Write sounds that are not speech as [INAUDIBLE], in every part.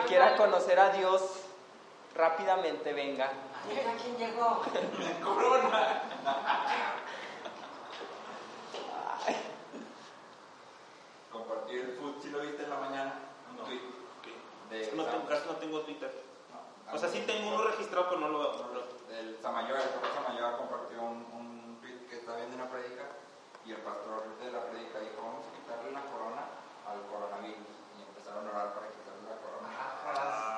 que quiera conocer a Dios, rápidamente venga. Mira quién llegó. [LAUGHS] Compartir el food, ¿sí lo viste en la mañana? Un No. tweet de Es que no tengo, casi no tengo Twitter. no, O sea, sí tengo uno registrado, pero no lo veo. no El Samayoa, el pastor Samayoa compartió un, un tweet que está viendo una predica y el pastor de la predica dijo, vamos a quitarle la corona al coronavirus. Y empezaron a orar para quitarle la corona.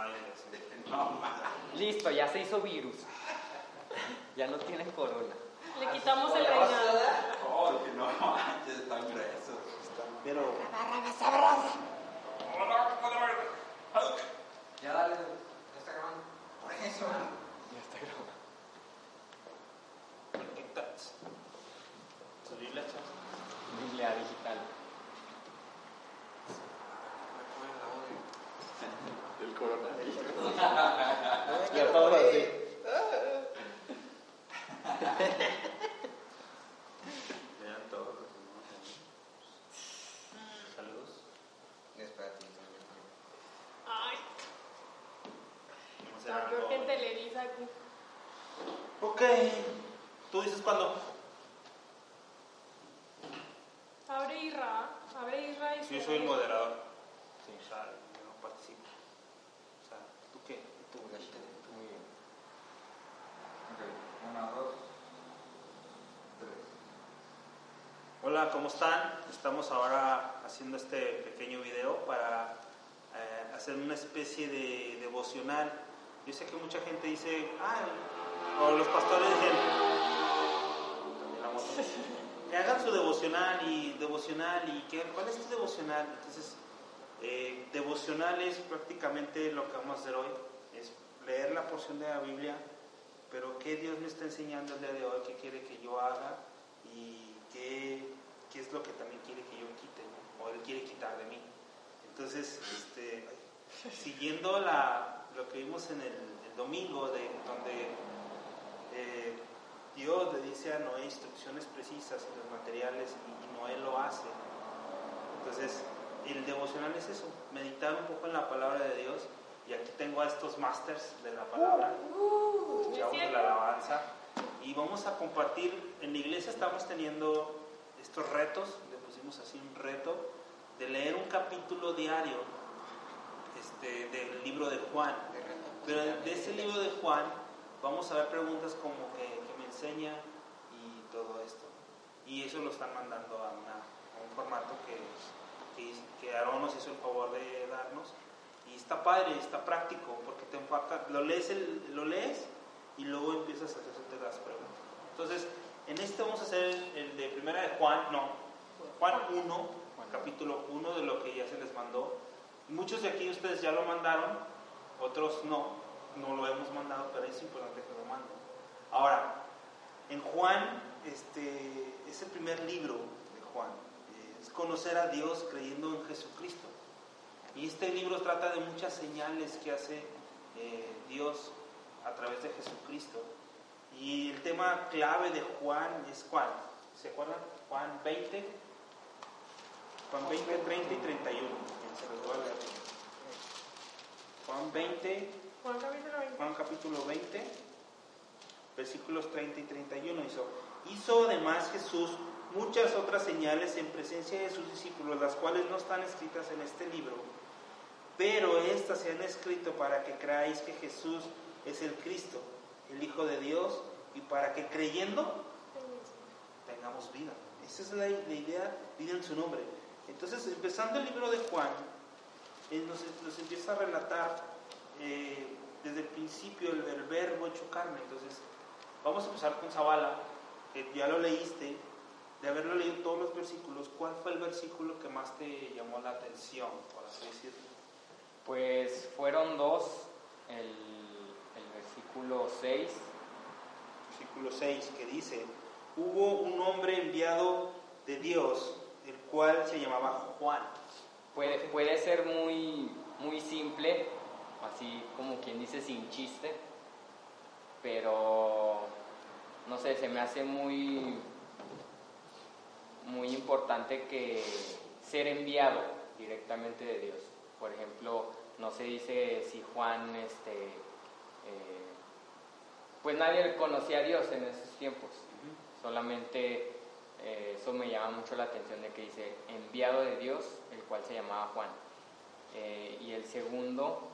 Ay, sí. Dije, no, ma". Listo, ya se hizo virus. ya no tienen corona. Le quitamos el reinado. Oh, dije, no manches, están gruesos. Pero Ya dale, ya está grabando. Por eso. Ya está conectas. Su Biblia, chavos. Biblia digital. [LAUGHS] El coronavirus. [LAUGHS] Ya todos así. Vean todo. Saludos. Espérate. Ay, Vamos a hacer no, creo algo. que en Televisa aquí. Ok. ¿Tú dices cuándo? Abre Isra, abre Isra y Sí, yo soy el moderador. Sí. O sea, yo no participo. O sea, ¿tú qué? Tú muy bien. Ok, una, dos, tres. Hola, ¿cómo están? Estamos ahora haciendo este pequeño video para eh, hacer una especie de devocional. Yo sé que mucha gente dice, ah, o los pastores dicen, que hagan su devocional y devocional y ¿qué, ¿cuál es tu devocional? Entonces, eh, devocional es prácticamente lo que vamos a hacer hoy, es leer la porción de la Biblia, pero qué Dios me está enseñando el día de hoy, qué quiere que yo haga y qué, qué es lo que también quiere que yo quite, o Él quiere quitar de mí. Entonces, este, siguiendo la, lo que vimos en el, el domingo, de, donde eh, Dios le dice a Noé instrucciones precisas y los materiales y, y Noé lo hace. Entonces, el devocional es eso, meditar un poco en la palabra de Dios. Y aquí tengo a estos masters de la palabra, los ¿es chavos de la alabanza. Y vamos a compartir, en la iglesia estamos teniendo estos retos, le pusimos así un reto, de leer un capítulo diario este, del libro de Juan. Pero de ese libro de Juan vamos a ver preguntas como que, que me enseña y todo esto. Y eso lo están mandando a, una- a un formato que, que, que Aarón nos hizo el favor de darnos. Y está padre, está práctico, porque te empaca, lo lees, el- lo lees y luego empiezas a hacerte las preguntas. Entonces, en este vamos a hacer el, el de primera de Juan, no, Juan 1, capítulo 1 de lo que ya se les mandó. Muchos de aquí ustedes ya lo mandaron, otros no, no lo hemos mandado, pero es importante que lo manden. Ahora, en Juan, este, es el primer libro de Juan, es conocer a Dios creyendo en Jesucristo. Y este libro trata de muchas señales que hace eh, Dios a través de Jesucristo. Y el tema clave de Juan es cuál? ¿Se acuerdan? Juan 20, Juan 20, 30 y 31. Se los voy a leer. Juan 20, Juan capítulo 20. Juan capítulo 20, versículos 30 y 31 hizo. Hizo además Jesús muchas otras señales en presencia de sus discípulos, las cuales no están escritas en este libro, pero estas se han escrito para que creáis que Jesús es el Cristo, el Hijo de Dios, y para que creyendo tengamos vida. Esa es la, la idea, vida en su nombre. Entonces, empezando el libro de Juan, nos, nos empieza a relatar eh, desde el principio el, el verbo hecho carne. Entonces, vamos a empezar con Zabala, que ya lo leíste, de haberlo leído todos los versículos, ¿cuál fue el versículo que más te llamó la atención, por así decirlo? Pues fueron dos, el, el versículo 6, Versículo 6, que dice, hubo un hombre enviado de Dios, el cual se llamaba Juan. Puede, puede ser muy, muy simple, así como quien dice sin chiste, pero no sé, se me hace muy, muy importante que ser enviado directamente de Dios. Por ejemplo, no se dice si Juan, este, eh, pues nadie conocía a Dios en esos tiempos. Solamente eh, eso me llama mucho la atención de que dice enviado de Dios, el cual se llamaba Juan. Eh, y el segundo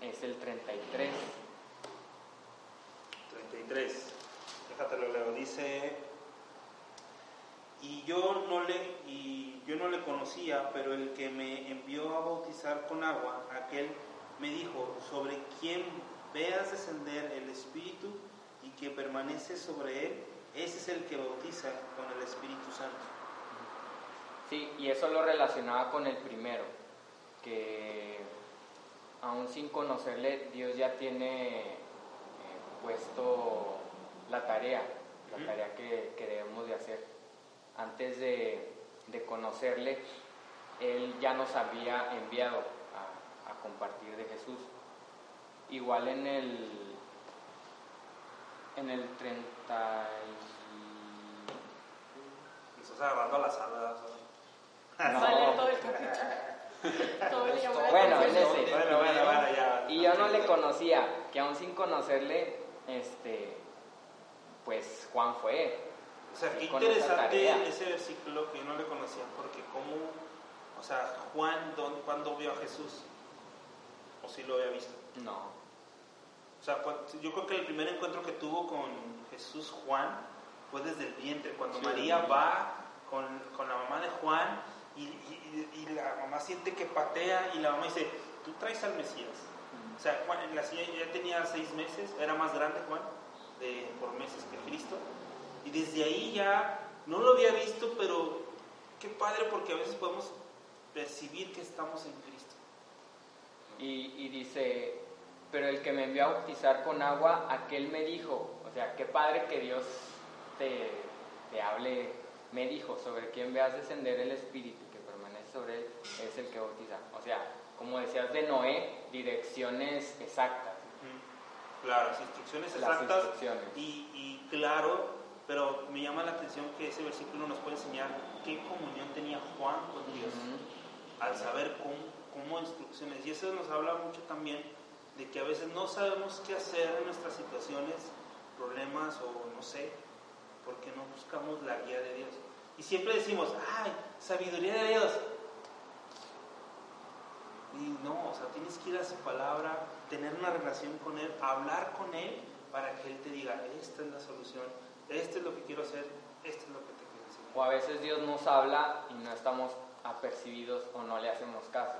es el 33. 33. Déjate lo leo. Dice, y yo no le y yo no le conocía, pero el que me envió a bautizar con agua, aquel me dijo, sobre quien veas descender el Espíritu y que permanece sobre él, ese es el que bautiza con el Espíritu Santo. Sí, y eso lo relacionaba con el primero, que aún sin conocerle, Dios ya tiene eh, puesto la tarea, la tarea que, que debemos de hacer. Antes de, de conocerle, Él ya nos había enviado a, a compartir de Jesús. Igual en el, en el 30 y- estás agarrando a la sala. No. Leer todo el capítulo. [LAUGHS] Todo Bueno, atención. en ese. Bueno, bueno, bueno, ya. Y yo no le conocía, que aún sin conocerle, este, pues Juan fue. O sea, qué interesante ese versículo que yo no le conocía, porque como, o sea, Juan, ¿dónde- ¿cuándo vio a Jesús? ¿O si lo había visto? No. O sea, yo creo que el primer encuentro que tuvo con Jesús Juan fue desde el vientre, cuando Sí. María va con, con la mamá de Juan y, y- y la mamá siente que patea y la mamá dice, tú traes al Mesías. O sea, Juan, la señora ya tenía seis meses, era más grande Juan, de, por meses que Cristo. Y desde ahí ya no lo había visto, pero qué padre porque a veces podemos percibir que estamos en Cristo. Y, y dice, pero el que me envió a bautizar con agua, aquel me dijo, o sea, qué padre que Dios te, te hable, me dijo, sobre quien veas descender el Espíritu que permanece sobre él, es el que bautiza. O sea, como decías de Noé, direcciones exactas. Claro, las instrucciones Las exactas instrucciones. Y, y claro, pero me llama la atención que ese versículo nos puede enseñar qué comunión tenía Juan con Dios Ujú. al saber cómo, cómo instrucciones. Y eso nos habla mucho también de que a veces no sabemos qué hacer en nuestras situaciones, problemas o no sé, porque no buscamos la guía de Dios. Y siempre decimos, ay, sabiduría de Dios. Y no, o sea, tienes que ir a su palabra, tener una relación con Él, hablar con Él para que Él te diga, esta es la solución, esto es lo que quiero hacer, esto es lo que te quiero enseñar. O a veces Dios nos habla y no estamos apercibidos o no le hacemos caso.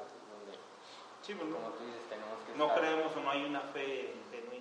Sí, pues no, como tú dices, tenemos que no estar- creemos o no hay una fe genuina.